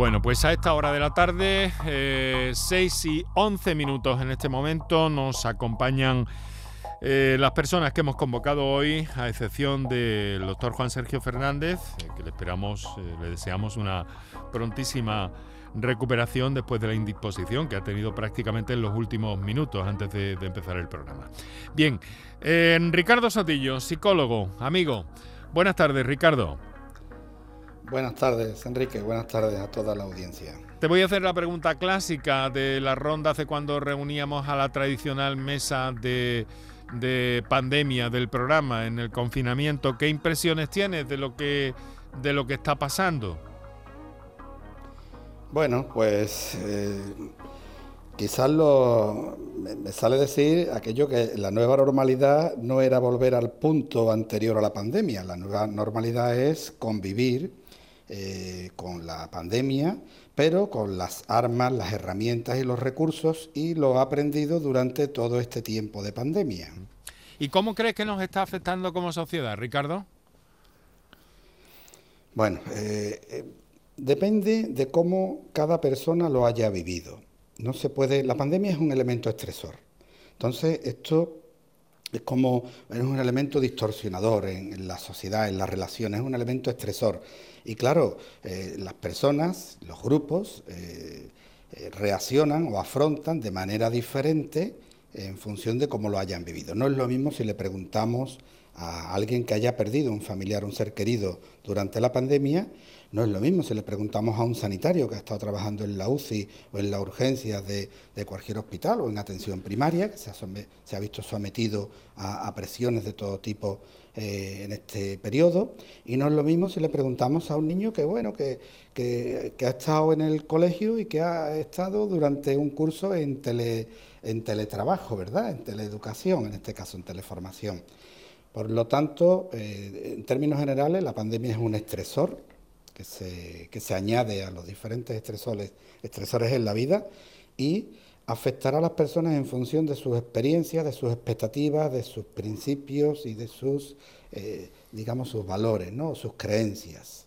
Bueno, pues a esta hora de la tarde, 6 eh, y 11 minutos en este momento, nos acompañan eh, las personas que hemos convocado hoy, a excepción del doctor Juan Sergio Fernández, eh, que le esperamos, le deseamos una prontísima recuperación después de la indisposición que ha tenido prácticamente en los últimos minutos antes de, de empezar el programa. Bien, Ricardo Sotillo, psicólogo, amigo. Buenas tardes, Ricardo. Buenas tardes, Enrique. Buenas tardes a toda la audiencia. Te voy a hacer la pregunta clásica de la ronda hace cuando reuníamos a la tradicional mesa de, pandemia del programa en el confinamiento. ¿Qué impresiones tienes de lo que, de lo que está pasando? Bueno, pues eh, quizás lo, me sale decir aquello que la nueva normalidad no era volver al punto anterior a la pandemia. La nueva normalidad es convivir eh, con la pandemia, pero con las armas, las herramientas y los recursos y lo ha aprendido durante todo este tiempo de pandemia. ¿Y cómo crees que nos está afectando como sociedad, Ricardo? Bueno, eh, eh, depende de cómo cada persona lo haya vivido. No se puede. La pandemia es un elemento estresor. Entonces, esto es como es un elemento distorsionador en, la sociedad, en las relaciones, es un elemento estresor. Y claro, eh, las personas, los grupos, eh, eh, reaccionan o afrontan de manera diferente en función de cómo lo hayan vivido. No es lo mismo si le preguntamos a alguien que haya perdido un familiar, un ser querido durante la pandemia, no es lo mismo si le preguntamos a un sanitario que ha estado trabajando en la UCI o en la urgencia de, cualquier hospital o en atención primaria, que se ha, visto sometido a, presiones de todo tipo eh, en este periodo, y no es lo mismo si le preguntamos a un niño que, bueno, que, ha estado en el colegio y que ha estado durante un curso en, en teletrabajo, ¿verdad? En teleeducación, en este caso en teleformación. Por lo tanto, eh, en términos generales, la pandemia es un estresor que se, que se añade a los diferentes estresores, estresores en la vida y afectará a las personas en función de sus experiencias, de sus expectativas, de sus principios y de sus, eh, digamos, sus valores, ¿no? sus creencias.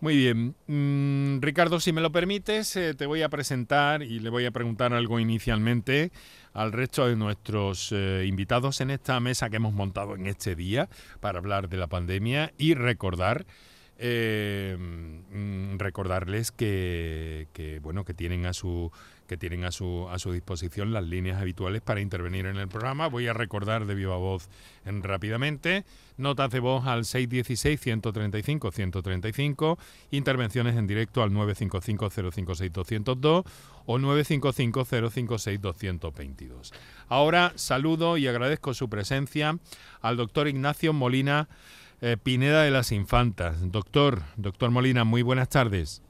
Muy bien. Mm, Ricardo, si me lo permites, eh, te voy a presentar y le voy a preguntar algo inicialmente al resto de nuestros eh, invitados en esta mesa que hemos montado en este día para hablar de la pandemia y recordar mm, recordarles que, bueno que tienen a su que tienen a su a su disposición las líneas habituales para intervenir en el programa. Voy a recordar de viva voz en, rápidamente notas de voz al 616 135 135, intervenciones en directo al 955 056 202 o 955 056 222. Ahora saludo y agradezco su presencia al doctor Ignacio Molina eh, Pineda de las Infantas. Doctor, doctor Molina, muy buenas tardes.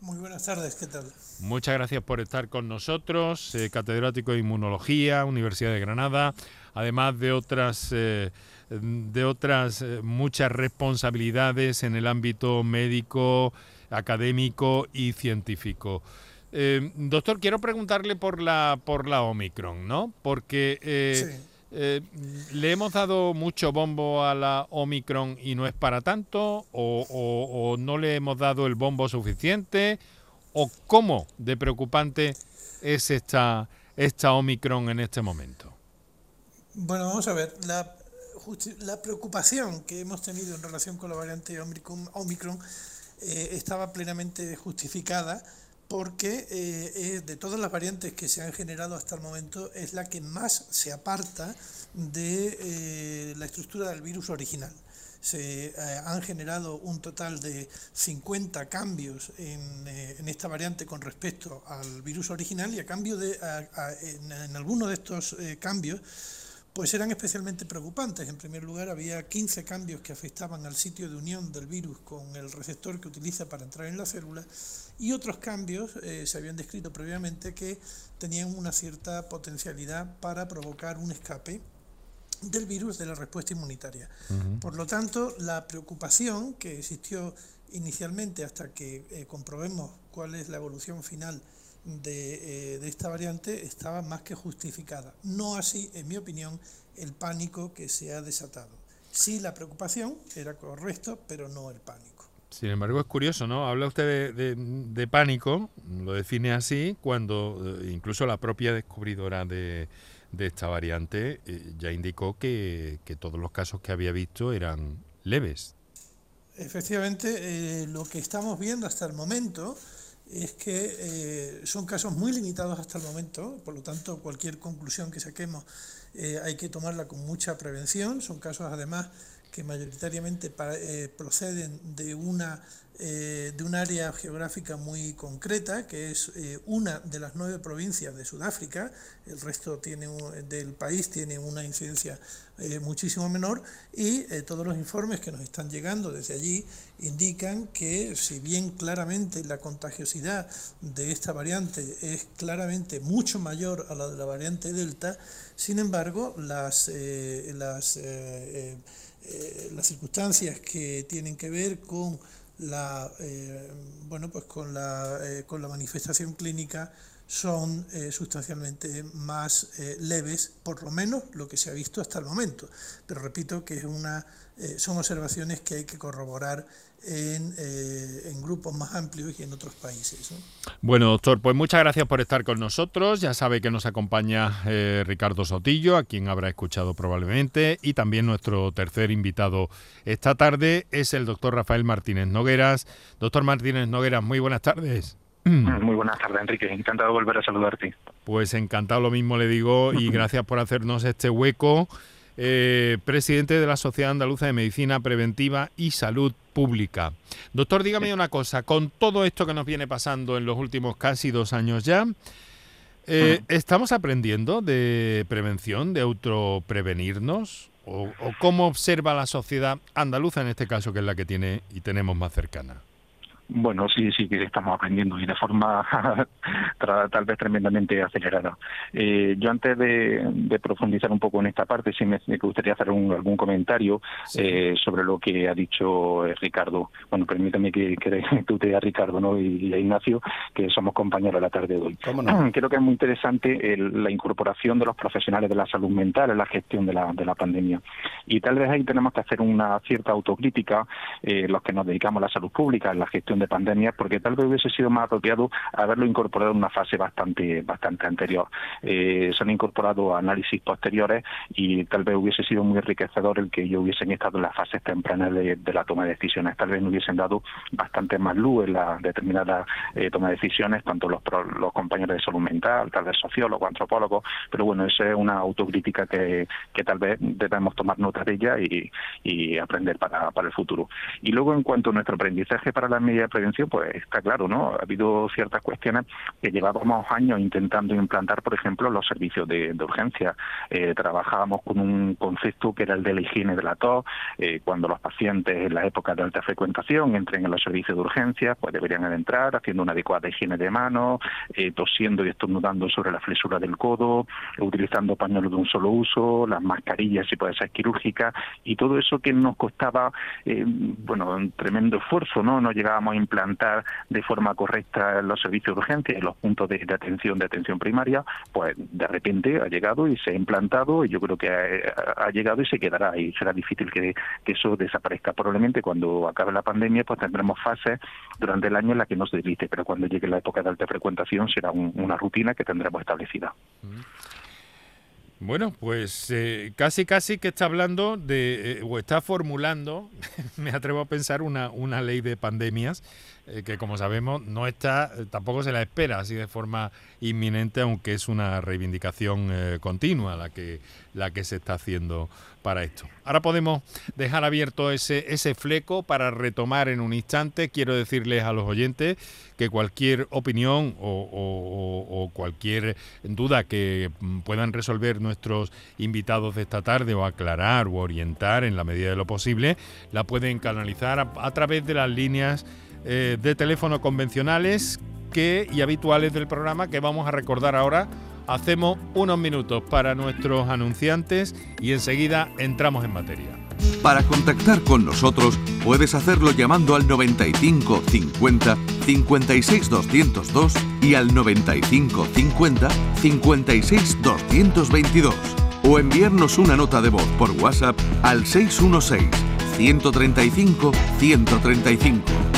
Muy buenas tardes, ¿qué tal? Muchas gracias por estar con nosotros, eh, catedrático de Inmunología, Universidad de Granada, además de otras, eh, de otras muchas responsabilidades en el ámbito médico, académico y científico. doctor, quiero preguntarle por la, por la Omicron, ¿no? Porque eh, ¿Le hemos dado mucho bombo a la Omicron y no es para tanto? ¿O, no le hemos dado el bombo suficiente? ¿O cómo de preocupante es esta, esta Omicron en este momento? Bueno, vamos a ver. La, preocupación que hemos tenido en relación con la variante Omicron, eh, estaba plenamente justificada porque eh, de todas las variantes que se han generado hasta el momento es la que más se aparta de eh, la estructura del virus original. Se eh, han generado un total de 50 cambios en, esta variante con respecto al virus original y a cambio de en, en algunos de estos cambios pues eran especialmente preocupantes. En primer lugar, había 15 cambios que afectaban al sitio de unión del virus con el receptor que utiliza para entrar en la célula y otros cambios eh, se habían descrito previamente que tenían una cierta potencialidad para provocar un escape del virus de la respuesta inmunitaria. Por lo tanto, la preocupación que existió inicialmente hasta que eh, comprobemos cuál es la evolución final eh, de, esta variante estaba más que justificada. No así, en mi opinión, el pánico que se ha desatado. Sí, la preocupación era correcto, pero no el pánico. Sin embargo, es curioso, ¿no? Habla usted de, pánico, lo define así, cuando eh, incluso la propia descubridora de, esta variante eh, ya indicó que, todos los casos que había visto eran leves. Efectivamente, lo que estamos viendo hasta el momento es que son casos muy limitados hasta el momento, por lo tanto cualquier conclusión que saquemos hay que tomarla con mucha prevención, son casos además que mayoritariamente eh, proceden de una eh, de un área geográfica muy concreta, que es eh, una de las nueve provincias de Sudáfrica, el resto tiene del país tiene una incidencia muchísimo menor, y todos los informes que nos están llegando desde allí indican que si bien claramente la contagiosidad de esta variante es claramente mucho mayor a la de la variante Delta, sin embargo, las, las eh, las circunstancias que tienen que ver con la, eh, bueno, pues con la, eh, con la manifestación clínica son sustancialmente más leves, por lo menos lo que se ha visto hasta el momento. Pero repito que es una, son observaciones que hay que corroborar eh, en, grupos más amplios y en otros países. Bueno, doctor, pues muchas gracias por estar con nosotros. Ya sabe que nos acompaña eh, Ricardo Sotillo, a quien habrá escuchado probablemente, y también nuestro tercer invitado esta tarde es el doctor Rafael Martínez Nogueras. Doctor Martínez Nogueras, muy buenas tardes. Muy buenas tardes, Enrique. Encantado de volver a saludarte. Pues encantado, lo mismo le digo, y gracias por hacernos este hueco. Eh, presidente de la Sociedad Andaluza de Medicina Preventiva y Salud Pública. Doctor, dígame una cosa, con todo esto que nos viene pasando en los últimos casi dos años ya, eh, ¿estamos aprendiendo de prevención, de autoprevenirnos? ¿O, ¿O cómo observa la sociedad andaluza en este caso, que es la que tiene y tenemos más cercana? Bueno, sí, sí que estamos aprendiendo y de forma tal vez tremendamente acelerada. Eh, yo antes de, profundizar un poco en esta parte, sí me, gustaría hacer algún comentario eh, sobre lo que ha dicho eh, Ricardo. Bueno, permítame que, que tú te a Ricardo ¿no? y, a Ignacio, que somos compañeros la tarde de hoy. Creo que es muy interesante la incorporación de los profesionales de la salud mental en la gestión de la, de la pandemia. Y tal vez ahí tenemos que hacer una cierta autocrítica, los que nos dedicamos a la salud pública, en la gestión de pandemia, porque tal vez hubiese sido más apropiado haberlo incorporado en una fase bastante bastante anterior. Eh, se han incorporado análisis posteriores y tal vez hubiese sido muy enriquecedor el que ellos hubiesen estado en las fases tempranas de, la toma de decisiones. Tal vez no hubiesen dado bastante más luz en la determinada eh, toma de decisiones, tanto los, los compañeros de salud mental, tal vez sociólogos, antropólogos, pero bueno, esa es una autocrítica que, que tal vez debemos tomar nota de ella y, y aprender para, para el futuro. Y luego, en cuanto a nuestro aprendizaje para las medidas prevención, pues está claro, ¿no? Ha habido ciertas cuestiones que llevábamos años intentando implantar, por ejemplo, los servicios de, urgencia. Eh, trabajábamos con un concepto que era el de la higiene de la tos, eh, cuando los pacientes en la época de alta frecuentación entren en los servicios de urgencia, pues deberían entrar haciendo una adecuada higiene de manos, eh, tosiendo y estornudando sobre la flesura del codo, utilizando pañuelos de un solo uso, las mascarillas si puede ser quirúrgica y todo eso que nos costaba, bueno, un tremendo esfuerzo, ¿no? No llegábamos a implantar de forma correcta los servicios de urgencia y los puntos de, atención de atención primaria, pues de repente ha llegado y se ha implantado y yo creo que ha, llegado y se quedará y será difícil que, eso desaparezca. Probablemente cuando acabe la pandemia pues tendremos fases durante el año en las que no se delite, pero cuando llegue la época de alta frecuentación será una rutina que tendremos establecida. Bueno, pues eh, casi casi que está hablando de, eh, o está formulando, me atrevo a pensar, una, una ley de pandemias eh, que como sabemos no está, tampoco se la espera así de forma inminente, aunque es una reivindicación continua la que, la que se está haciendo para esto. Ahora podemos dejar abierto ese, ese fleco para retomar en un instante. Quiero decirles a los oyentes que cualquier opinión o, cualquier duda que puedan resolver nuestros invitados de esta tarde o aclarar o orientar en la medida de lo posible, la pueden canalizar a, través de las líneas eh, de teléfono convencionales que, y habituales del programa que vamos a recordar ahora Hacemos unos minutos para nuestros anunciantes y enseguida entramos en materia. Para contactar con nosotros puedes hacerlo llamando al 95 50 56 202 y al 95 50 56 222 o enviarnos una nota de voz por WhatsApp al 616 135 135.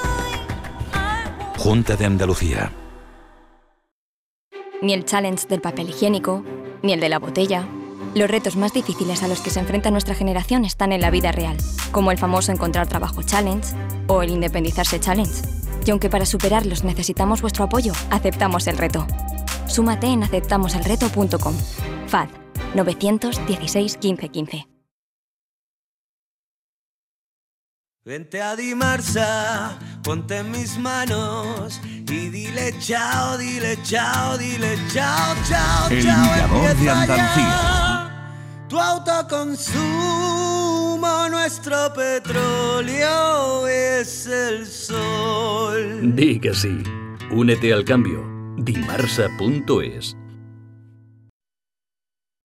Junta de Andalucía. Ni el challenge del papel higiénico, ni el de la botella. Los retos más difíciles a los que se enfrenta nuestra generación están en la vida real, como el famoso encontrar trabajo challenge o el independizarse challenge. Y aunque para superarlos necesitamos vuestro apoyo, aceptamos el reto. Súmate en aceptamoselreto.com. FAD 916 1515. Vente a Dimarsa, ponte en mis manos y dile chao, dile chao, dile chao, chao, El chao. Mirador de Andalucía. Tu autoconsumo, nuestro petróleo es el sol. Di que sí. Únete al cambio. Dimarsa.es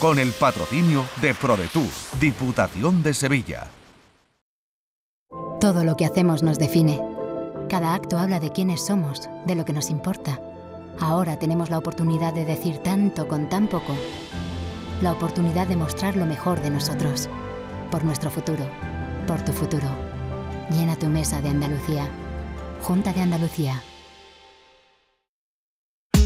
Con el patrocinio de ProDetour, Diputación de Sevilla. Todo lo que hacemos nos define. Cada acto habla de quiénes somos, de lo que nos importa. Ahora tenemos la oportunidad de decir tanto con tan poco. La oportunidad de mostrar lo mejor de nosotros. Por nuestro futuro. Por tu futuro. Llena tu mesa de Andalucía. Junta de Andalucía.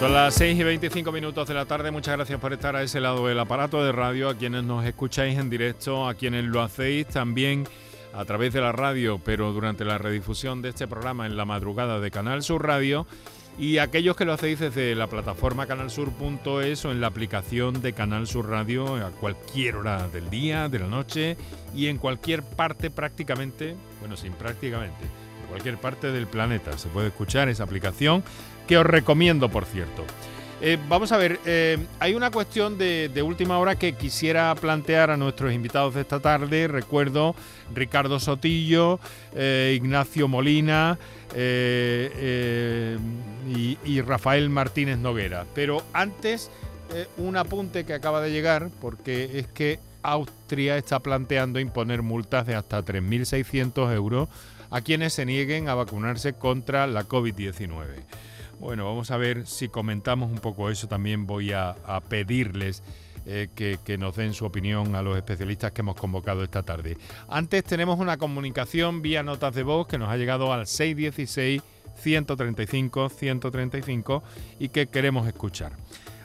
Son las 6 y 25 minutos de la tarde. Muchas gracias por estar a ese lado del aparato de radio, a quienes nos escucháis en directo, a quienes lo hacéis también a través de la radio, pero durante la redifusión de este programa en la madrugada de Canal Sur Radio, y aquellos que lo hacéis desde la plataforma canalsur.es o en la aplicación de Canal Sur Radio a cualquier hora del día, de la noche y en cualquier parte prácticamente, bueno, sin prácticamente, en cualquier parte del planeta. Se puede escuchar esa aplicación que os recomiendo, por cierto. Eh, vamos a ver, eh, hay una cuestión de, última hora que quisiera plantear a nuestros invitados de esta tarde. Recuerdo Ricardo Sotillo, eh, Ignacio Molina y, y, Rafael Martínez Noguera. Pero antes, un apunte que acaba de llegar, porque es que Austria está planteando imponer multas de hasta 3.600 euros a quienes se nieguen a vacunarse contra la COVID-19. Bueno, vamos a ver si comentamos un poco eso. También voy a, pedirles eh, que, nos den su opinión a los especialistas que hemos convocado esta tarde. Antes tenemos una comunicación vía notas de voz que nos ha llegado al 616 135 135 y que queremos escuchar.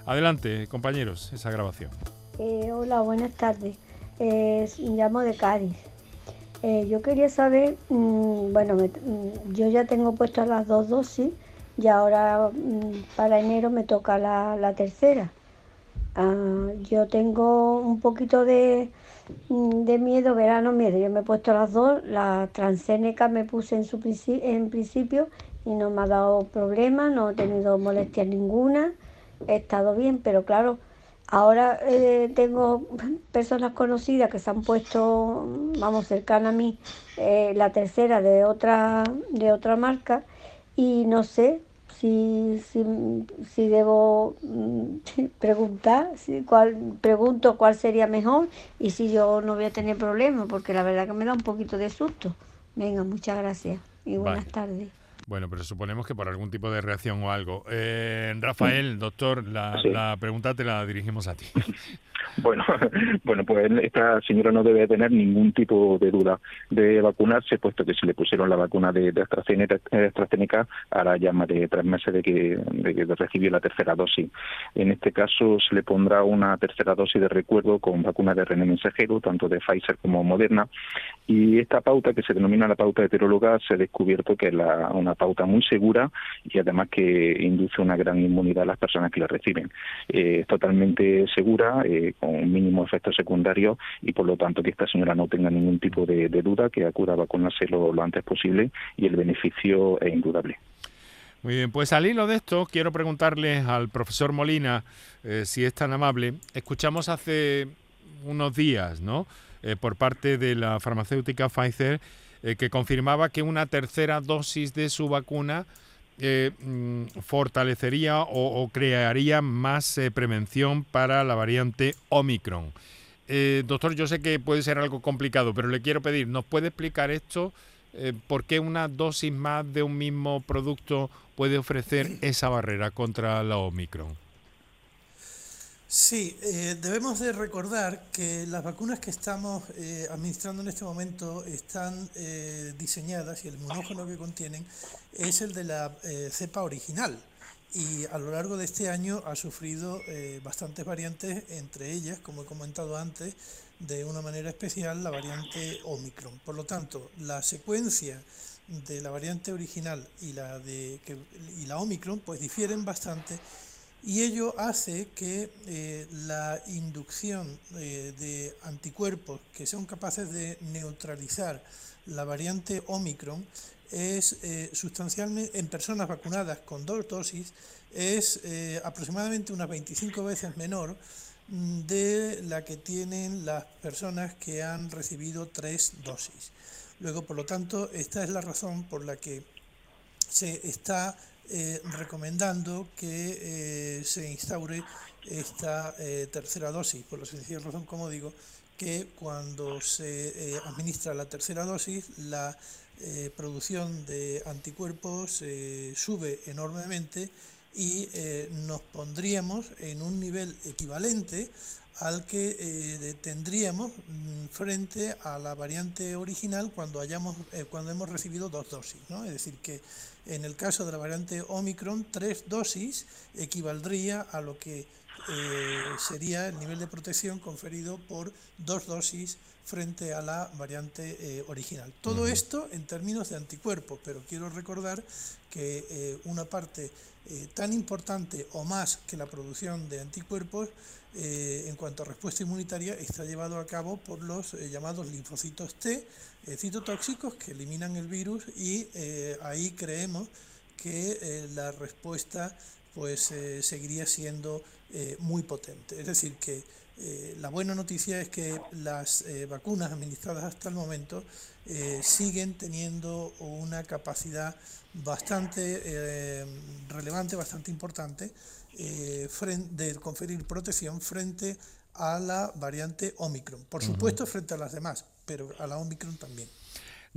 Adelante, compañeros, esa grabación. Eh, hola, buenas tardes. Eh, llamo de Cádiz. Eh, yo quería saber, mm, bueno, mm, yo ya tengo puestas las dos dosis y ahora mm, para enero me toca la, tercera. Ah, yo tengo un poquito de, de miedo, verano miedo. Yo me he puesto las dos, la transgénica me puse en, su en principio y no me ha dado problemas, no he tenido molestias ninguna, he estado bien, pero claro, ahora eh, tengo personas conocidas que se han puesto, vamos, cercana a mí, eh, la tercera de otra, de otra marca y no sé si, si, si debo mm, preguntar, si, cuál, pregunto cuál sería mejor y si yo no voy a tener problemas, porque la verdad que me da un poquito de susto. Venga, muchas gracias y buenas tardes. Bueno, pero suponemos que por algún tipo de reacción o algo. Eh, Rafael, doctor, la, la pregunta te la dirigimos a ti. Bueno, bueno, pues esta señora no debe tener ningún tipo de duda de vacunarse, puesto que se le pusieron la vacuna de, de AstraZeneca, ahora ya más de tres meses de que, de recibió la tercera dosis. En este caso se le pondrá una tercera dosis de recuerdo con vacuna de RNA mensajero, tanto de Pfizer como Moderna, y esta pauta que se denomina la pauta heteróloga se ha descubierto que es una pauta muy segura y además que induce una gran inmunidad a las personas que la reciben. Eh, es totalmente segura, eh, con un mínimo efecto secundario y por lo tanto que esta señora no tenga ningún tipo de, duda, que acuda a vacunarse lo, antes posible y el beneficio es indudable. Muy bien, pues al hilo de esto quiero preguntarle al profesor Molina, eh, si es tan amable, escuchamos hace unos días, ¿no? Eh, por parte de la farmacéutica Pfizer, eh, que confirmaba que una tercera dosis de su vacuna eh, mm, fortalecería o, crearía más eh, prevención para la variante Omicron. Eh, doctor, yo sé que puede ser algo complicado, pero le quiero pedir, ¿nos puede explicar esto? ¿Por qué una dosis más de un mismo producto puede ofrecer esa barrera contra la Omicron? Sí, eh, debemos de recordar que las vacunas que estamos eh, administrando en este momento están eh, diseñadas y el monógeno que contienen es el de la cepa original y a lo largo de este año ha sufrido bastantes variantes, entre ellas, como he comentado antes, de una manera especial la variante Omicron. Por lo tanto, la secuencia de la variante original y la de y la Omicron pues difieren bastante y ello hace que eh, la inducción eh, de anticuerpos que son capaces de neutralizar la variante Omicron es eh, sustancialmente en personas vacunadas con dos dosis es aproximadamente unas 25 veces menor mm, de la que tienen las personas que han recibido tres dosis. Luego, por lo tanto, esta es la razón por la que se está eh, recomendando que eh, se instaure esta eh, tercera dosis, por la sencilla razón, como digo, que cuando se administra la tercera dosis, la producción de anticuerpos sube enormemente y nos pondríamos en un nivel equivalente al que tendríamos mm, frente a la variante original cuando hayamos cuando hemos recibido dos dosis, ¿no? Es decir que en el caso de la variante Omicron, tres dosis equivaldría a lo que eh, sería el nivel de protección conferido por dos dosis frente a la variante eh, original. Todo esto en términos de anticuerpos, pero quiero recordar que eh, una parte tan importante o más que la producción de anticuerpos en cuanto a respuesta inmunitaria está llevado a cabo por los llamados linfocitos T, eh, citotóxicos que eliminan el virus y eh, ahí creemos que eh, la respuesta pues seguiría siendo muy potente. Es decir, que la buena noticia es que las vacunas administradas hasta el momento siguen teniendo una capacidad bastante relevante, bastante importante de conferir protección frente a la variante Omicron. Por supuesto, frente a las demás, pero a la Omicron también.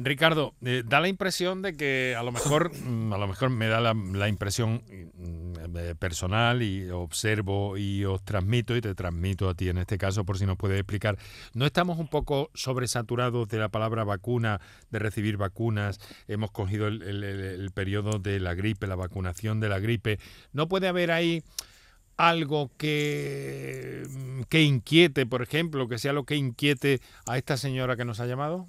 Ricardo, eh, da la impresión de que a lo mejor, mm, a lo mejor me da la, impresión mm, eh, personal y observo y os transmito y te transmito a ti en este caso por si nos puedes explicar. ¿No estamos un poco sobresaturados de la palabra vacuna, de recibir vacunas? Hemos cogido el, el periodo de la gripe, la vacunación de la gripe. ¿No puede haber ahí algo que, que inquiete, por ejemplo, que sea lo que inquiete a esta señora que nos ha llamado?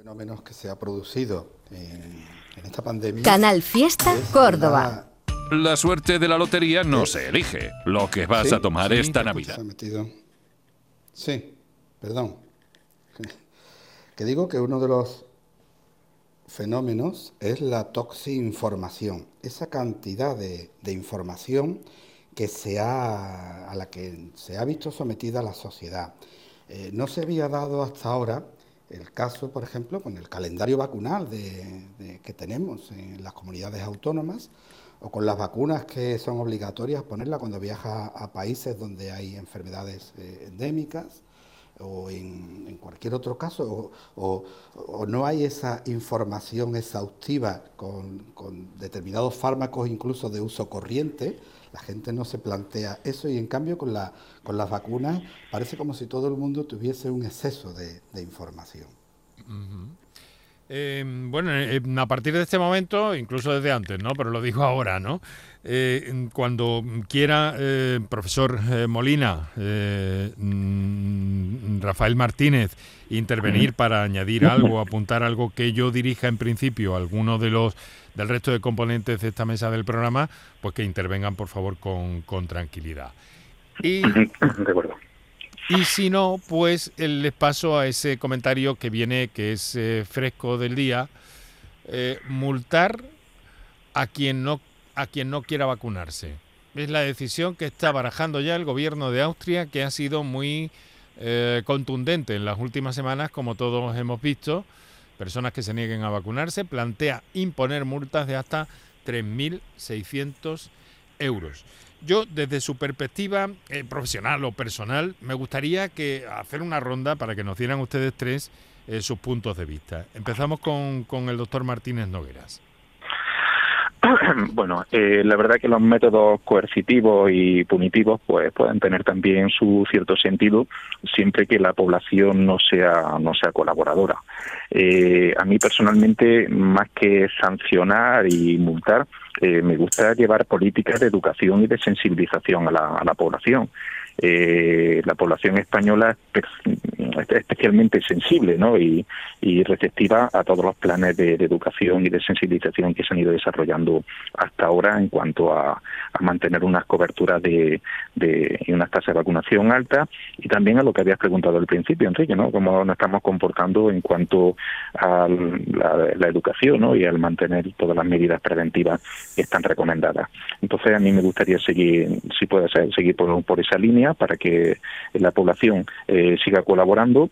Fenómenos que se ha producido en, esta pandemia. Canal Fiesta Córdoba. La suerte de la lotería no se elige. Lo que vas a tomar esta Navidad. Sí, perdón. Que digo que uno de los fenómenos es la toxinformación. Esa cantidad de, de información que se ha, a la que se ha visto sometida la sociedad. Eh, no se había dado hasta ahora el caso, por ejemplo, con el calendario vacunal que tenemos en las comunidades autónomas o con las vacunas que son obligatorias ponerla cuando viaja a países donde hay enfermedades eh, endémicas o en, cualquier otro caso, o, no hay esa información exhaustiva con, con determinados fármacos incluso de uso corriente, la gente no se plantea eso y en cambio con, la, con las vacunas parece como si todo el mundo tuviese un exceso de, información. Eh, bueno, eh, a partir de este momento, incluso desde antes, ¿no? Pero lo digo ahora, ¿no? Eh, cuando quiera, profesor Molina, mm, Rafael Martínez, intervenir para añadir algo, apuntar algo que yo dirija en principio, alguno de los del resto de componentes de esta mesa del programa, pues que intervengan por favor con, tranquilidad. Y, de acuerdo. Y si no, pues les paso a ese comentario que viene, que es eh, fresco del día, eh, multar a quien no a quien no quiera vacunarse. Es la decisión que está barajando ya el gobierno de Austria, que ha sido muy eh, contundente en las últimas semanas, como todos hemos visto personas que se nieguen a vacunarse, plantea imponer multas de hasta 3.600 euros. Yo, desde su perspectiva eh, profesional o personal, me gustaría que hacer una ronda para que nos dieran ustedes tres eh, sus puntos de vista. Empezamos con, con el doctor Martínez Nogueras. Bueno, eh, la verdad que los métodos coercitivos y punitivos pues pueden tener también su cierto sentido siempre que la población no sea no sea colaboradora. Eh, a mí personalmente más que sancionar y multar eh, me gusta llevar políticas de educación y de sensibilización a la, a la población. Eh, la población española es especialmente sensible ¿no? y, receptiva a todos los planes de, educación y de sensibilización que se han ido desarrollando hasta ahora en cuanto a, mantener unas coberturas de, y unas tasas de vacunación altas y también a lo que habías preguntado al principio, Enrique, ¿no? cómo nos estamos comportando en cuanto a la, educación ¿no? y al mantener todas las medidas preventivas que están recomendadas. Entonces, a mí me gustaría seguir, si puede ser, seguir por esa línea para que la población eh, siga colaborando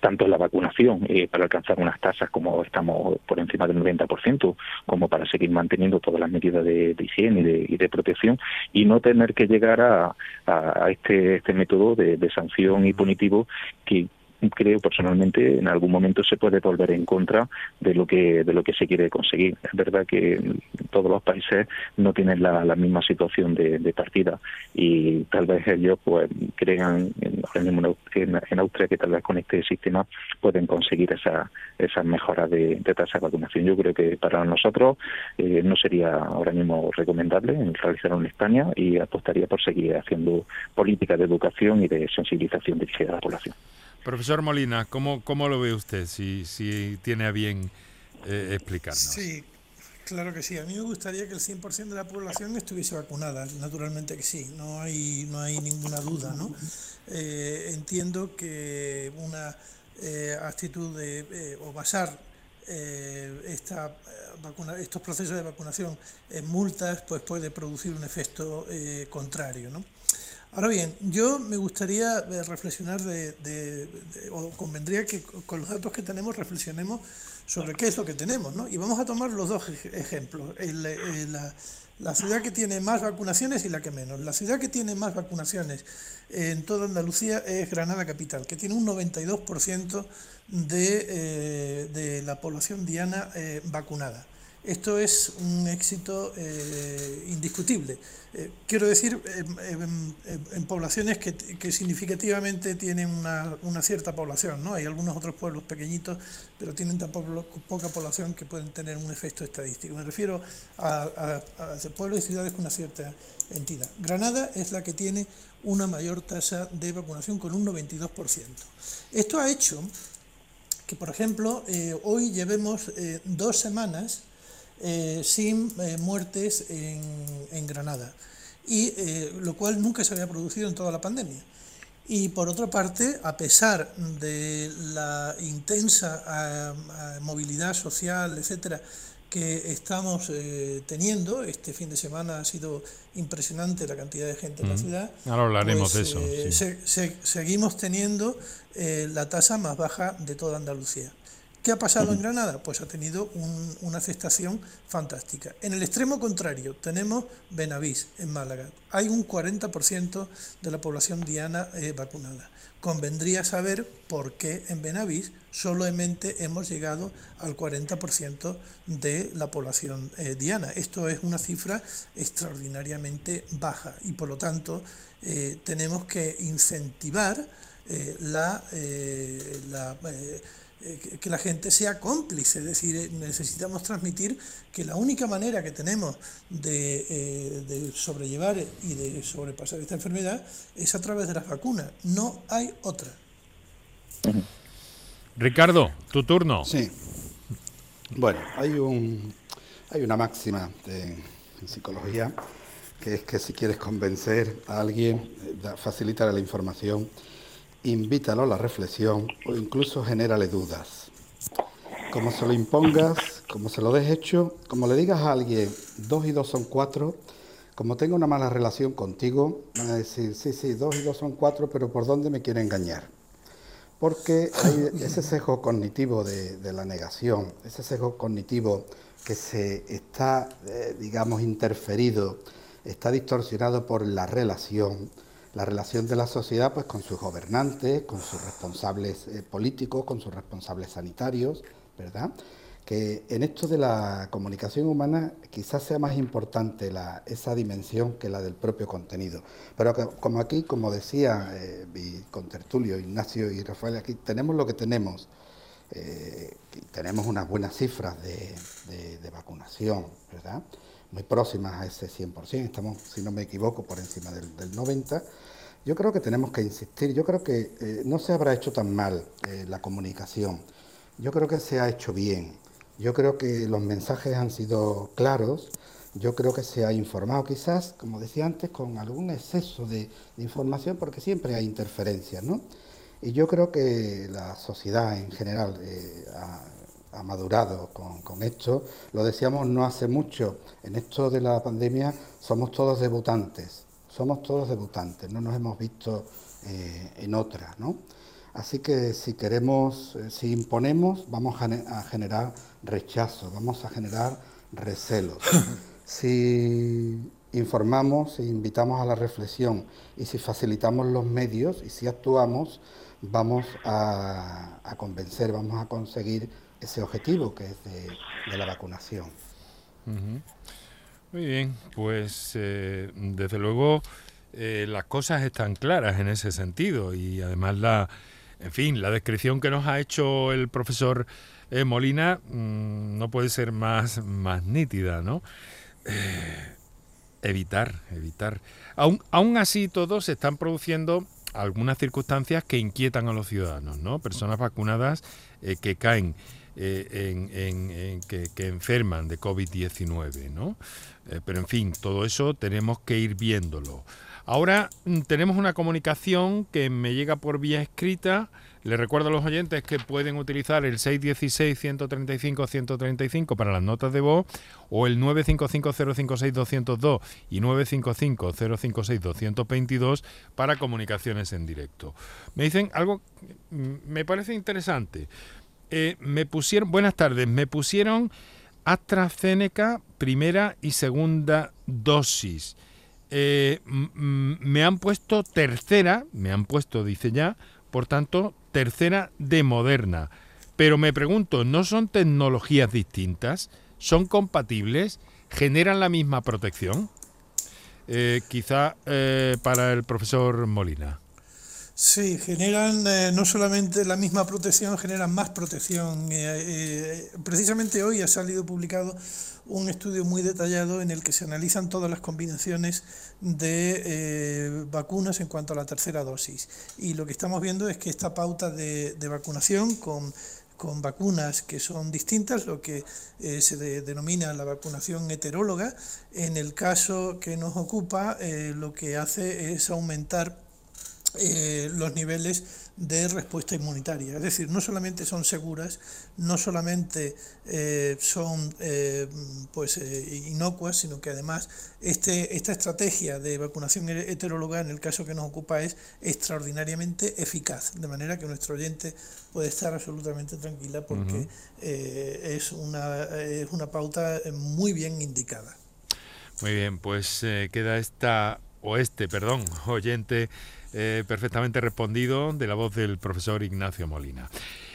tanto la vacunación eh, para alcanzar unas tasas como estamos por encima del 90%, como para seguir manteniendo todas las medidas de, higiene y de, protección y no tener que llegar a, este, este método de, de sanción y punitivo que creo personalmente en algún momento se puede volver en contra de lo que de lo que se quiere conseguir. Es verdad que todos los países no tienen la, misma situación de, partida y tal vez ellos pues crean en, en, Austria que tal vez con este sistema pueden conseguir esa, esas mejoras de, tasa de vacunación. Yo creo que para nosotros eh, no sería ahora mismo recomendable realizarlo en España y apostaría por seguir haciendo políticas de educación y de sensibilización dirigida a la población. Profesor Molina, ¿cómo, cómo lo ve usted? Si, si tiene a bien eh, explicarnos. Sí, claro que sí. A mí me gustaría que el 100% de la población estuviese vacunada. Naturalmente que sí, no hay, no hay ninguna duda. ¿no? Eh, entiendo que una eh, actitud de, o basar esta, vacuna, estos procesos de vacunación en multas pues puede producir un efecto contrario. ¿no? Ahora bien, yo me gustaría eh, reflexionar de, o convendría que con los datos que tenemos reflexionemos sobre qué es lo que tenemos, ¿no? Y vamos a tomar los dos ejemplos, la, ciudad que tiene más vacunaciones y la que menos. La ciudad que tiene más vacunaciones en toda Andalucía es Granada Capital, que tiene un 92% de, eh, de la población diana eh, vacunada. Esto es un éxito eh, indiscutible. Eh, quiero decir, en, poblaciones que, significativamente tienen una, cierta población, ¿no? Hay algunos otros pueblos pequeñitos, pero tienen tan poca población que pueden tener un efecto estadístico. Me refiero a, pueblos y ciudades con una cierta entidad. Granada es la que tiene una mayor tasa de vacunación con un 92%. Esto ha hecho que, por ejemplo, eh, hoy llevemos dos semanas eh, sin muertes en, en, Granada, y lo cual nunca se había producido en toda la pandemia. Y por otra parte, a pesar de la intensa movilidad social, etcétera, que estamos eh, teniendo. Este fin de semana ha sido impresionante la cantidad de gente en la ciudad. Ahora hablaremos de pues, eso. Eh, seguimos teniendo eh, la tasa más baja de toda Andalucía. ¿Qué ha pasado en Granada? Pues ha tenido una aceptación fantástica. En el extremo contrario, tenemos Benavís, en Málaga. Hay un 40% de la población diana vacunada convendría saber por qué en Benavís solamente hemos llegado al 40% de la población eh, diana. Esto es una cifra extraordinariamente baja y por lo tanto eh, tenemos que incentivar eh, la, la eh, que la gente sea cómplice, es decir, eh, necesitamos transmitir que la única manera que tenemos de, eh, sobrellevar y de sobrepasar esta enfermedad es a través de las vacunas, no hay otra. Ricardo, tu turno. Sí. Bueno, hay un hay una máxima en psicología que es que si quieres convencer a alguien, facilitar la información invítalo a la reflexión o incluso genérale dudas. Como se lo impongas, como se lo des hecho, como le digas a alguien, dos y dos son cuatro, como tenga una mala relación contigo, van a decir, sí, sí, dos y dos son cuatro, pero ¿por dónde me quiere engañar? Porque ese sesgo cognitivo de, la negación, ese sesgo cognitivo que se está, eh, digamos, interferido, está distorsionado por la relación, la relación de la sociedad pues con sus gobernantes, con sus responsables eh, políticos, con sus responsables sanitarios, ¿verdad? Que en esto de la comunicación humana quizás sea más importante la, esa dimensión que la del propio contenido. Pero como aquí, como decía eh, mi contertulio Ignacio y Rafael, aquí tenemos lo que tenemos. Eh, tenemos unas buenas cifras de, vacunación, ¿verdad? Muy próximas a ese 100%, estamos, si no me equivoco, por encima del, del 90%. Yo creo que tenemos que insistir, yo creo que eh, no se habrá hecho tan mal eh, la comunicación, yo creo que se ha hecho bien, yo creo que los mensajes han sido claros, yo creo que se ha informado quizás, como decía antes, con algún exceso de, información, porque siempre hay interferencias, ¿no? Y yo creo que la sociedad en general eh, ha, madurado con, con, esto. Lo decíamos no hace mucho, en esto de la pandemia somos todos debutantes somos todos debutantes, no nos hemos visto eh, en otra, ¿no? Así que si queremos, eh, si imponemos, vamos a, generar rechazo, vamos a generar recelos. si informamos, si invitamos a la reflexión y si facilitamos los medios y si actuamos, vamos a, convencer, vamos a conseguir ese objetivo que es de, la vacunación. Muy bien, pues eh, desde luego eh, las cosas están claras en ese sentido y además la, en fin, la descripción que nos ha hecho el profesor eh, Molina mm, no puede ser más, más nítida, ¿no? evitar, evitar. Aún, aún así todos se están produciendo algunas circunstancias que inquietan a los ciudadanos, ¿no? Personas vacunadas que caen en, que, que, enferman de COVID-19, ¿no? Eh, pero en fin, todo eso tenemos que ir viéndolo. Ahora mm, tenemos una comunicación que me llega por vía escrita. Les recuerdo a los oyentes que pueden utilizar el 616-135-135 para las notas de voz o el 955-056-202 y 955-056-222 para comunicaciones en directo. Me dicen algo, mm, me parece interesante. Eh, me pusieron, buenas tardes, me pusieron AstraZeneca primera y segunda dosis. Eh, me han puesto tercera, me han puesto, dice ya, por tanto, tercera de Moderna. Pero me pregunto, ¿no son tecnologías distintas? ¿Son compatibles? ¿Generan la misma protección? Eh, quizá para el profesor Molina. Sí, generan eh, no solamente la misma protección, generan más protección. Eh, eh, precisamente hoy ha salido publicado un estudio muy detallado en el que se analizan todas las combinaciones de vacunas en cuanto a la tercera dosis. Y lo que estamos viendo es que esta pauta de, de vacunación con con vacunas que son distintas, lo que se denomina la vacunación heteróloga. En el caso que nos ocupa, lo que hace es aumentar eh, los niveles de respuesta inmunitaria. Es decir, no solamente son seguras, no solamente eh, son eh, pues, inocuas, sino que además este, esta estrategia de vacunación heteróloga, en el caso que nos ocupa, es extraordinariamente eficaz, de manera que nuestro oyente puede estar absolutamente tranquila porque es, una, es una pauta muy bien indicada. Muy bien, pues queda esta, o este, perdón, oyente eh, perfectamente respondido de la voz del profesor Ignacio Molina.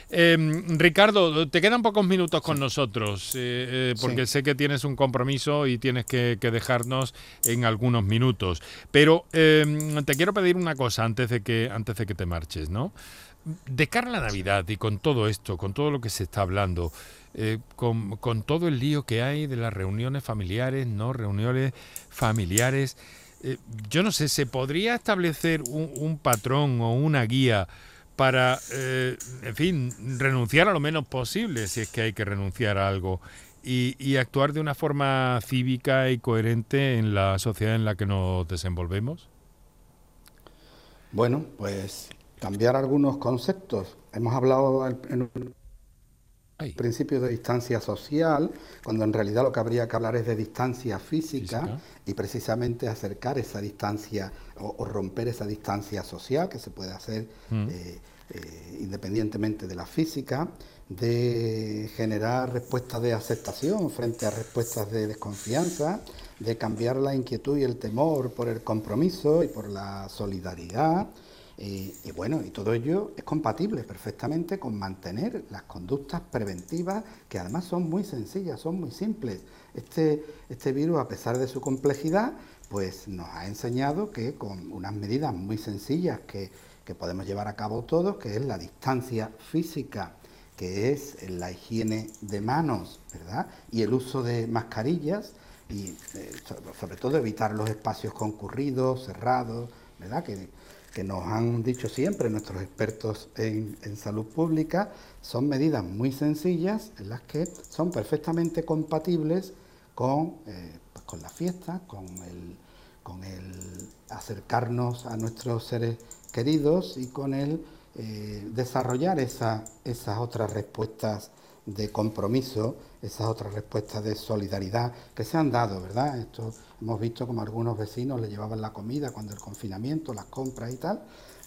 Em, Ricardo, te quedan pocos minutos con nosotros, eh, eh, porque sé que tienes un compromiso y tienes que, dejarnos en algunos minutos. Pero em, te quiero pedir una cosa antes de que, antes de que te marches, ¿no? De cara a la Navidad y con todo esto, con todo lo que se está hablando, con, con todo el lío que hay de las reuniones familiares, no reuniones familiares, eh, yo no sé, ¿se podría establecer un, patrón o una guía para, eh, en fin, renunciar a lo menos posible, si es que hay que renunciar a algo, y, actuar de una forma cívica y coherente en la sociedad en la que nos desenvolvemos? Bueno, pues cambiar algunos conceptos. Hemos hablado en principio de distancia social, cuando en realidad lo que habría que hablar es de distancia física, y precisamente acercar esa distancia o, romper esa distancia social que se puede hacer mm. eh, eh, independientemente de la física, de generar respuestas de aceptación frente a respuestas de desconfianza, de cambiar la inquietud y el temor por el compromiso y por la solidaridad, y, bueno, y todo ello es compatible perfectamente con mantener las conductas preventivas, que además son muy sencillas, son muy simples. Este, este virus, a pesar de su complejidad, pues nos ha enseñado que con unas medidas muy sencillas que, podemos llevar a cabo todos, que es la distancia física, que es la higiene de manos, ¿verdad? Y el uso de mascarillas y eh, sobre todo evitar los espacios concurridos, cerrados, ¿verdad? Que, que nos han dicho siempre nuestros expertos en, salud pública, son medidas muy sencillas en las que son perfectamente compatibles con, eh, pues con la fiesta, con el, con el acercarnos a nuestros seres queridos y con el eh, desarrollar esas otras respuestas de compromiso, esas otras respuestas de solidaridad que se han dado, ¿verdad? Esto hemos visto como algunos vecinos le llevaban la comida cuando el confinamiento, las compras y tal.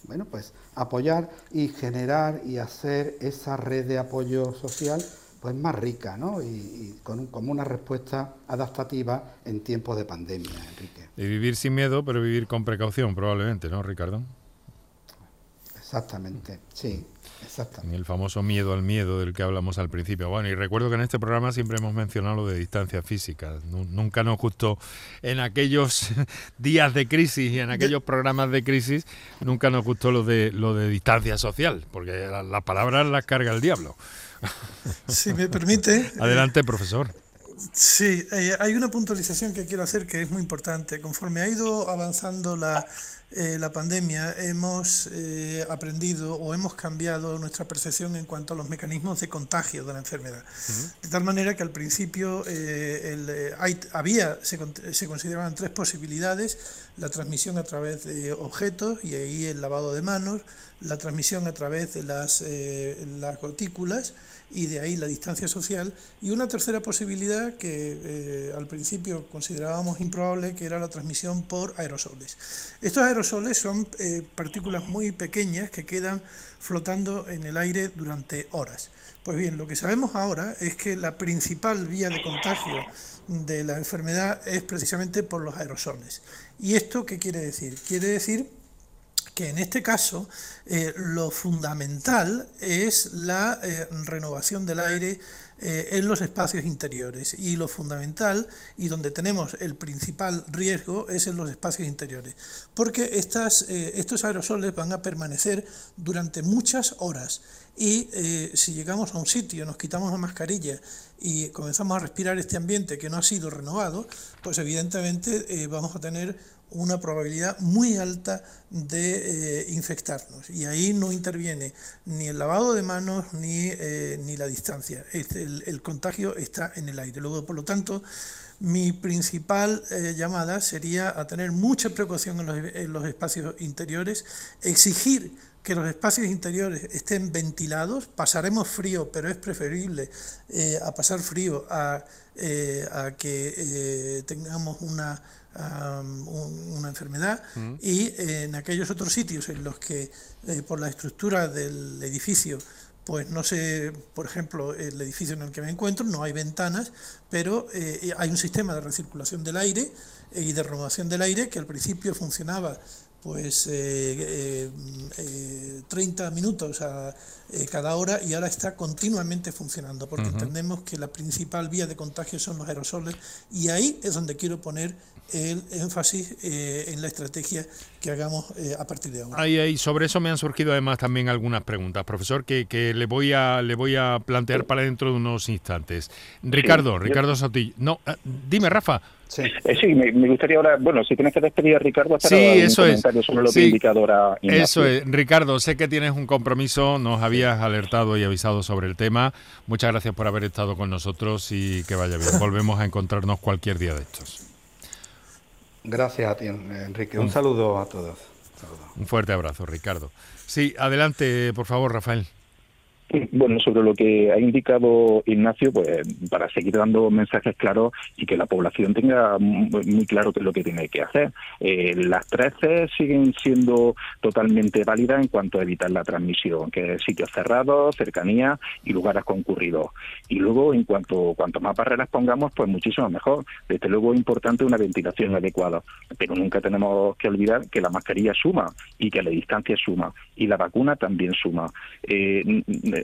Bueno, pues apoyar y generar y hacer esa red de apoyo social pues más rica, ¿no? Y, con como una respuesta adaptativa en tiempos de pandemia, Enrique. Y vivir sin miedo, pero vivir con precaución, probablemente, ¿no, Ricardo? Exactamente, sí, exactamente. El famoso miedo al miedo del que hablamos al principio. Bueno, y recuerdo que en este programa siempre hemos mencionado lo de distancia física. Nunca nos gustó en aquellos días de crisis y en aquellos programas de crisis, nunca nos gustó lo de lo de distancia social, porque las palabras las carga el diablo. Si me permite. Adelante, profesor. Sí, eh, hay una puntualización que quiero hacer que es muy importante. Conforme ha ido avanzando la eh, la pandemia hemos eh, aprendido o hemos cambiado nuestra percepción en cuanto a los mecanismos de contagio de la enfermedad. De tal manera que al principio eh, había, se, se, consideraban tres posibilidades, la transmisión a través de objetos y ahí el lavado de manos, la transmisión a través de las, las gotículas, y de ahí la distancia social. Y una tercera posibilidad que eh, al principio considerábamos improbable, que era la transmisión por aerosoles. Estos aerosoles son eh, partículas muy pequeñas que quedan flotando en el aire durante horas. Pues bien, lo que sabemos ahora es que la principal vía de contagio de la enfermedad es precisamente por los aerosoles. ¿Y esto qué quiere decir? Quiere decir que en este caso eh, lo fundamental es la eh, renovación del aire eh, en los espacios interiores. Y lo fundamental y donde tenemos el principal riesgo es en los espacios interiores porque estas, estos aerosoles van a permanecer durante muchas horas y si llegamos a un sitio, nos quitamos la mascarilla y comenzamos a respirar este ambiente que no ha sido renovado, pues evidentemente vamos a tener una probabilidad muy alta de eh, infectarnos. Y ahí no interviene ni el lavado de manos ni, eh, ni la distancia. El, el, contagio está en el aire. Luego, por lo tanto, mi principal eh, llamada sería a tener mucha precaución en los, en los espacios interiores, exigir que los espacios interiores estén ventilados, pasaremos frío, pero es preferible eh, a pasar frío a, eh, a que eh, tengamos una, una enfermedad mm. y en aquellos otros sitios en los que por la estructura del edificio pues no sé, por ejemplo, el edificio en el que me encuentro no hay ventanas, pero hay un sistema de recirculación del aire y de renovación del aire que al principio funcionaba pues eh, eh, 30 eh, minutos a eh, cada hora y ahora está continuamente funcionando, porque entendemos que la principal vía de contagio son los aerosoles y ahí es donde quiero poner el énfasis en la estrategia que hagamos a partir de ahora. Ahí, sobre eso me han surgido además también algunas preguntas, profesor, que, que le voy a le voy a plantear para dentro de unos instantes. Ricardo, Ricardo Sotillo. No, dime, Rafa. Sí, eh, sí me, gustaría ahora, bueno, si tienes que despedir a Ricardo, sí, eso es. sobre lo que Eso es, Ricardo, sé que tienes un compromiso, nos habías alertado y avisado sobre el tema. Muchas gracias por haber estado con nosotros y que vaya bien. Volvemos a encontrarnos cualquier día de estos. Gracias a ti, Enrique. Un, saludo a todos. Un fuerte abrazo, Ricardo. Sí, adelante, por favor, Rafael. Bueno, sobre lo que ha indicado Ignacio, pues para seguir dando mensajes claros y que la población tenga muy claro qué es lo que tiene que hacer. Eh, las 13 siguen siendo totalmente válidas en cuanto a evitar la transmisión, que es sitios cerrados, cercanías y lugares concurridos. Y luego, en cuanto cuanto más barreras pongamos, pues muchísimo mejor. Desde luego es importante una ventilación adecuada, pero nunca tenemos que olvidar que la mascarilla suma y que la distancia suma y la vacuna también suma. Eh,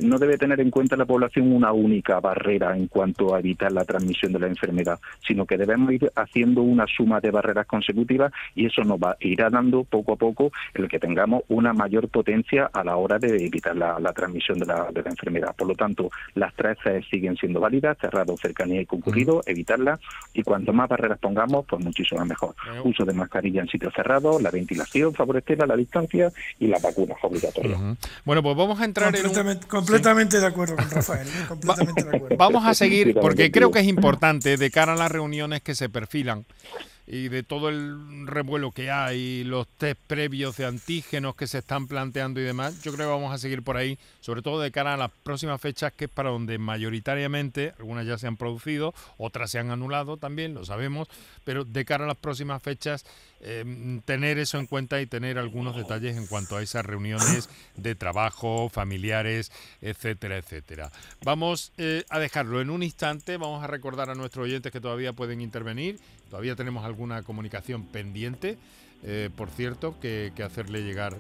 no debe tener en cuenta la población una única barrera en cuanto a evitar la transmisión de la enfermedad, sino que debemos ir haciendo una suma de barreras consecutivas y eso nos va, irá dando poco a poco el que tengamos una mayor potencia a la hora de evitar la, transmisión de la, de la, enfermedad. Por lo tanto, las tres C siguen siendo válidas, cerrado, cercanía y concurrido, evitarlas y cuanto más barreras pongamos, pues muchísimo mejor. Uso de mascarilla en sitios cerrados, la ventilación favorecerla, la distancia y las vacunas obligatorias. Bueno, pues vamos a entrar en Completamente de acuerdo con Rafael. ¿eh? Completamente de acuerdo. Vamos a seguir, porque creo que es importante de cara a las reuniones que se perfilan y de todo el revuelo que hay, los test previos de antígenos que se están planteando y demás, yo creo que vamos a seguir por ahí, sobre todo de cara a las próximas fechas, que es para donde mayoritariamente, algunas ya se han producido, otras se han anulado también, lo sabemos, pero de cara a las próximas fechas, em, tener eso en cuenta y tener algunos detalles en cuanto a esas reuniones de trabajo, familiares, etcétera, etcétera. Vamos eh, a dejarlo en un instante, vamos a recordar a nuestros oyentes que todavía pueden intervenir Todavía tenemos alguna comunicación pendiente, eh, por cierto, que, hacerle llegar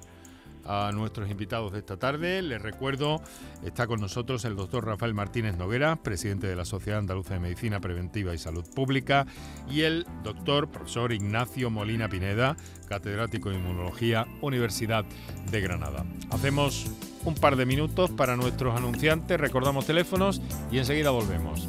a nuestros invitados de esta tarde. Les recuerdo, está con nosotros el doctor Rafael Martínez Noguera, presidente de la Sociedad Andaluza de Medicina Preventiva y Salud Pública, y el doctor profesor Ignacio Molina Pineda, catedrático de Inmunología, Universidad de Granada. Hacemos un par de minutos para nuestros anunciantes, recordamos teléfonos y enseguida volvemos.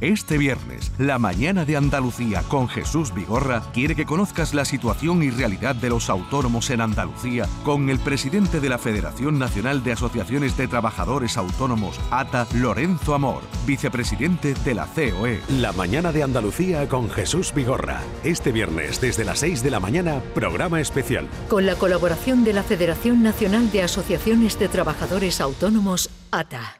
Este viernes, la mañana de Andalucía con Jesús Vigorra quiere que conozcas la situación y realidad de los autónomos en Andalucía con el presidente de la Federación Nacional de Asociaciones de Trabajadores Autónomos, ATA, Lorenzo Amor, vicepresidente de la COE. La mañana de Andalucía con Jesús Vigorra. Este viernes, desde las 6 de la mañana, programa especial. Con la colaboración de la Federación Nacional de Asociaciones de Trabajadores Autónomos, ATA.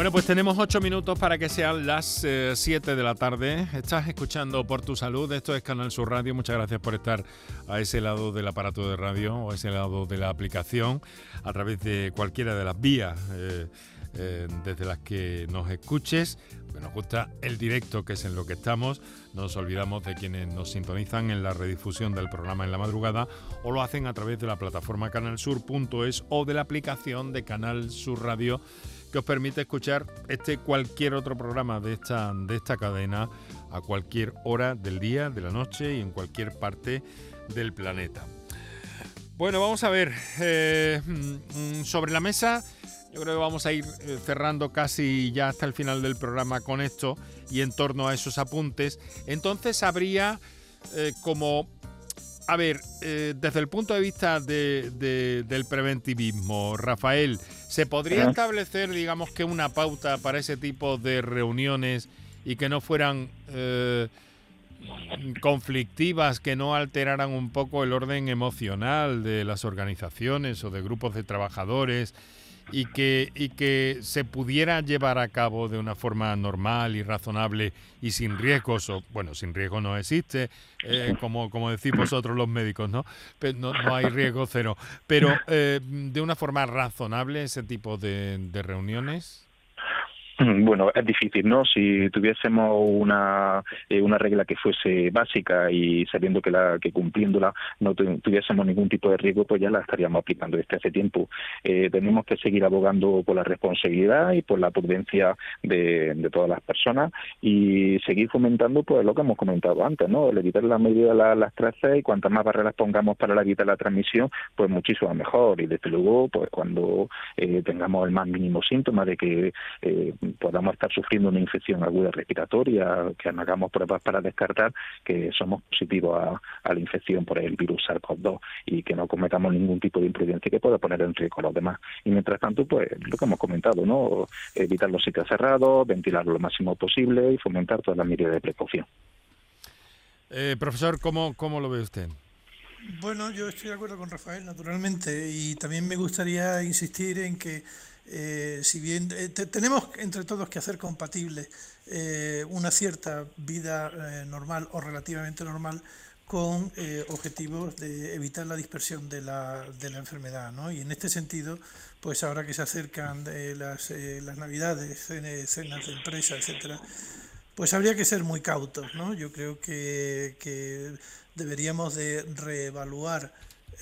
Bueno, pues tenemos ocho minutos para que sean las 7 eh, de la tarde. Estás escuchando Por Tu Salud, esto es Canal Sur Radio. Muchas gracias por estar a ese lado del aparato de radio o a ese lado de la aplicación a través de cualquiera de las vías eh, eh, desde las que nos escuches. Nos gusta el directo, que es en lo que estamos. Nos olvidamos de quienes nos sintonizan en la redifusión del programa en la madrugada o lo hacen a través de la plataforma canalsur.es o de la aplicación de Canal Sur Radio que os permite escuchar este cualquier otro programa de esta, de esta cadena a cualquier hora del día, de la noche y en cualquier parte del planeta. Bueno, vamos a ver, eh, mm, sobre la mesa yo creo que vamos a ir eh, cerrando casi ya hasta el final del programa con esto y en torno a esos apuntes. Entonces habría eh, como a ver, desde el punto de vista del preventivismo, Rafael, ¿se podría establecer, digamos, que una pauta para ese tipo de reuniones y que no fueran eh, conflictivas, que no alteraran un poco el orden emocional de las organizaciones o de grupos de trabajadores? Y que, y que se pudiera llevar a cabo de una forma normal y razonable y sin riesgos, o bueno, sin riesgo no existe, eh, como, como decís vosotros los médicos, ¿no? no, no hay riesgo cero, pero eh, de una forma razonable ese tipo de reuniones. Bueno, es difícil, ¿no? Si tuviésemos una, eh, una regla que fuese básica y sabiendo que la que cumpliéndola no tuviésemos ningún tipo de riesgo, pues ya la estaríamos aplicando desde hace tiempo. Eh, tenemos que seguir abogando por la responsabilidad y por la prudencia de, de todas las personas y seguir fomentando pues lo que hemos comentado antes, ¿no? El evitar la medida de las 13 y cuantas más barreras pongamos para evitar la transmisión, pues muchísimo mejor. Y desde luego, pues cuando eh, tengamos el más mínimo síntoma de que eh, podamos estar sufriendo una infección aguda respiratoria, que hagamos pruebas para descartar que somos positivos a, la infección por el virus SARS-CoV-2 y que no cometamos ningún tipo de imprudencia que pueda poner en riesgo a los demás. Y mientras tanto, pues lo que hemos comentado, ¿no? Evitar los sitios cerrados, ventilar lo máximo posible y fomentar toda la medida de precaución. Eh, profesor, ¿cómo, ¿cómo lo ve usted? Bueno, yo estoy de acuerdo con Rafael, naturalmente, y también me gustaría insistir en que eh, si bien eh, tenemos entre todos que hacer compatible eh, una cierta vida normal o relativamente normal con objetivos de evitar la dispersión de la, de la enfermedad. ¿no? Y en este sentido, pues ahora que se acercan las, las navidades, cenas de empresa, etcétera, pues habría que ser muy cautos. ¿no? Yo creo que, que deberíamos de reevaluar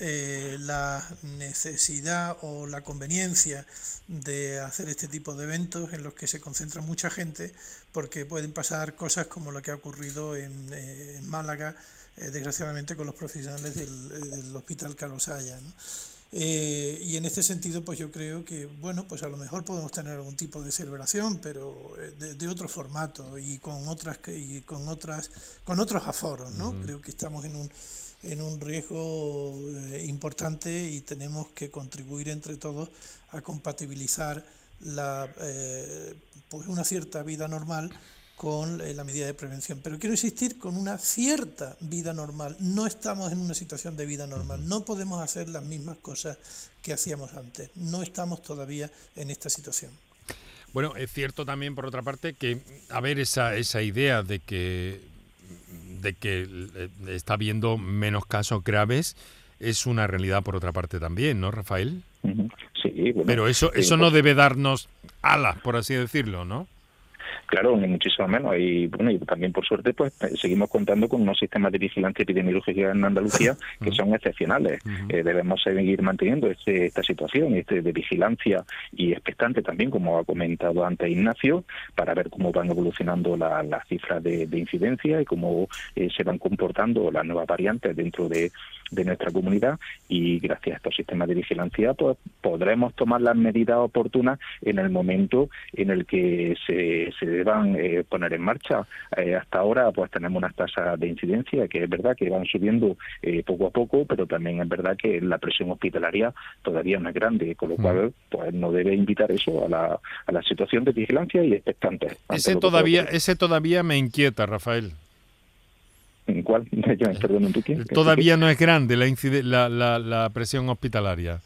eh, la necesidad o la conveniencia de hacer este tipo de eventos en los que se concentra mucha gente, porque pueden pasar cosas como lo que ha ocurrido en, eh, Málaga, eh, desgraciadamente con los profesionales del, Hospital Carlos Haya. y en este sentido, pues yo creo que, bueno, pues a lo mejor podemos tener algún tipo de celebración, pero de, otro formato y con otras y con otras con otros aforos, ¿no? Creo que estamos en un en un riesgo eh, importante y tenemos que contribuir entre todos a compatibilizar la, eh, pues una cierta vida normal con eh, la medida de prevención. Pero quiero insistir con una cierta vida normal. No estamos en una situación de vida normal. No podemos hacer las mismas cosas que hacíamos antes. No estamos todavía en esta situación. Bueno, es cierto también, por otra parte, que haber esa, esa idea de que de que eh, está habiendo menos casos graves es una realidad por otra parte también, ¿no, Rafael? Sí, Pero eso, eso no debe darnos alas, por así decirlo, ¿no? Claro, ni muchísimo menos. Y bueno, y también por suerte, pues eh, seguimos contando con unos sistemas de vigilancia epidemiológica en Andalucía que son excepcionales. Eh, debemos seguir manteniendo este, esta situación este de vigilancia y expectante también, como ha comentado antes Ignacio, para ver cómo van evolucionando las cifras de, incidencia y cómo eh, se van comportando las nuevas variantes dentro de, de nuestra comunidad y gracias a estos sistemas de vigilancia pues podremos tomar las medidas oportunas en el momento en el que se, se deban eh, poner en marcha. Eh, hasta ahora pues tenemos unas tasas de incidencia que es verdad que van subiendo eh, poco a poco, pero también es verdad que la presión hospitalaria todavía no es grande, con lo mm. cual pues no debe invitar eso a la, a la situación de vigilancia y expectante. Ese todavía, ese todavía me inquieta, Rafael. ¿En cuál? Todavía no es grande la, la, la presión hospitalaria.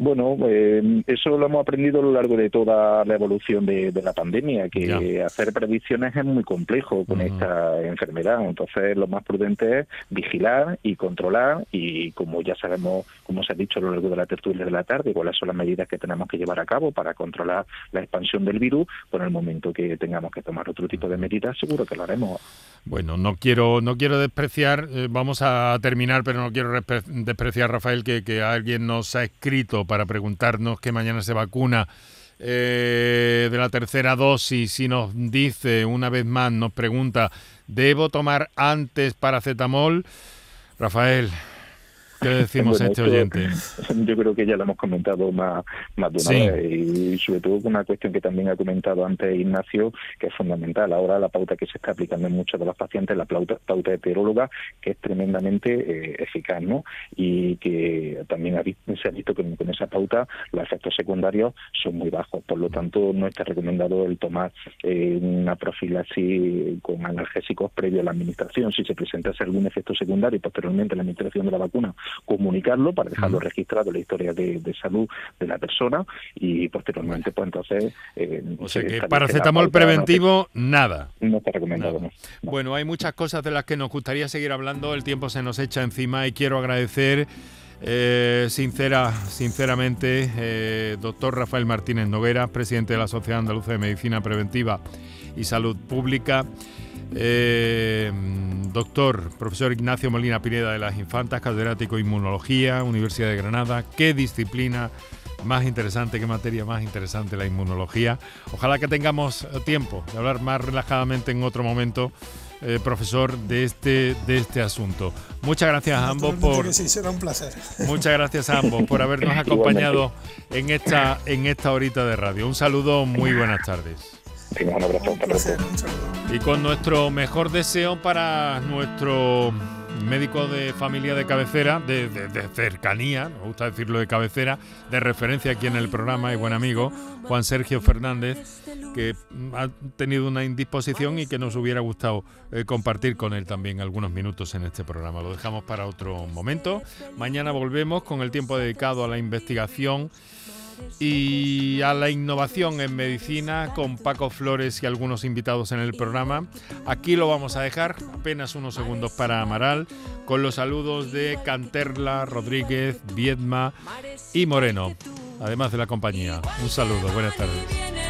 Bueno, eh, eso lo hemos aprendido a lo largo de toda la evolución de, la pandemia, que hacer predicciones es muy complejo con esta enfermedad. Entonces, lo más prudente es vigilar y controlar y, como ya sabemos, como se ha dicho a lo largo de la tertulia de la tarde, cuáles son las medidas que tenemos que llevar a cabo para controlar la expansión del virus, por el momento que tengamos que tomar otro tipo de medidas, seguro que lo haremos. Bueno, no quiero, no quiero despreciar, eh, vamos a terminar, pero no quiero despreciar, Rafael, que, que alguien nos ha escrito para preguntarnos que mañana se vacuna eh, de la tercera dosis y nos dice una vez más, nos pregunta, ¿debo tomar antes paracetamol? Rafael, ¿Qué decimos a este oyente? Yo creo que ya lo hemos comentado más, más de una vez y sobre todo una cuestión que también ha comentado antes Ignacio, que es fundamental. Ahora la pauta que se está aplicando en muchos de los pacientes, la pauta, pauta heteróloga, que es tremendamente eh, eficaz, ¿no? Y que también se ha visto que con esa pauta los efectos secundarios son muy bajos. Por lo tanto, no está recomendado el tomar eh, una profilaxis con analgésicos previo a la administración. Si se presentase algún efecto secundario posteriormente la administración de la vacuna comunicarlo para dejarlo registrado en la historia de, salud de la persona y posteriormente pues entonces eh, o sea que paracetamol preventivo nada. No está recomendado bueno hay muchas cosas de las que nos gustaría seguir hablando. El tiempo se nos echa encima y quiero agradecer eh, sincera, sinceramente, eh, doctor Rafael Martínez Noguera, presidente de la Sociedad Andaluza de Medicina Preventiva y Salud Pública. Eh, doctor, profesor Ignacio Molina Pineda de las Infantas, catedrático de Inmunología, Universidad de Granada. Qué disciplina más interesante, qué materia más interesante la inmunología. Ojalá que tengamos tiempo de hablar más relajadamente en otro momento. Eh, profesor de este de este asunto. Muchas gracias a ambos por sí, será un placer. Muchas gracias a ambos por habernos acompañado en esta en esta horita de radio. Un saludo, muy buenas tardes. Y con nuestro mejor deseo para nuestro médico de familia de cabecera, de, cercanía, me gusta decirlo de cabecera, de referencia aquí en el programa y buen amigo, Juan Sergio Fernández, que ha tenido una indisposición y que nos hubiera gustado eh, compartir con él también algunos minutos en este programa. Lo dejamos para otro momento. Mañana volvemos con el tiempo dedicado a la investigación y a la innovación en medicina con Paco Flores y algunos invitados en el programa. Aquí lo vamos a dejar, apenas unos segundos para Amaral, con los saludos de Canterla, Rodríguez, Viedma y Moreno, además de la compañía. Un saludo, buenas tardes.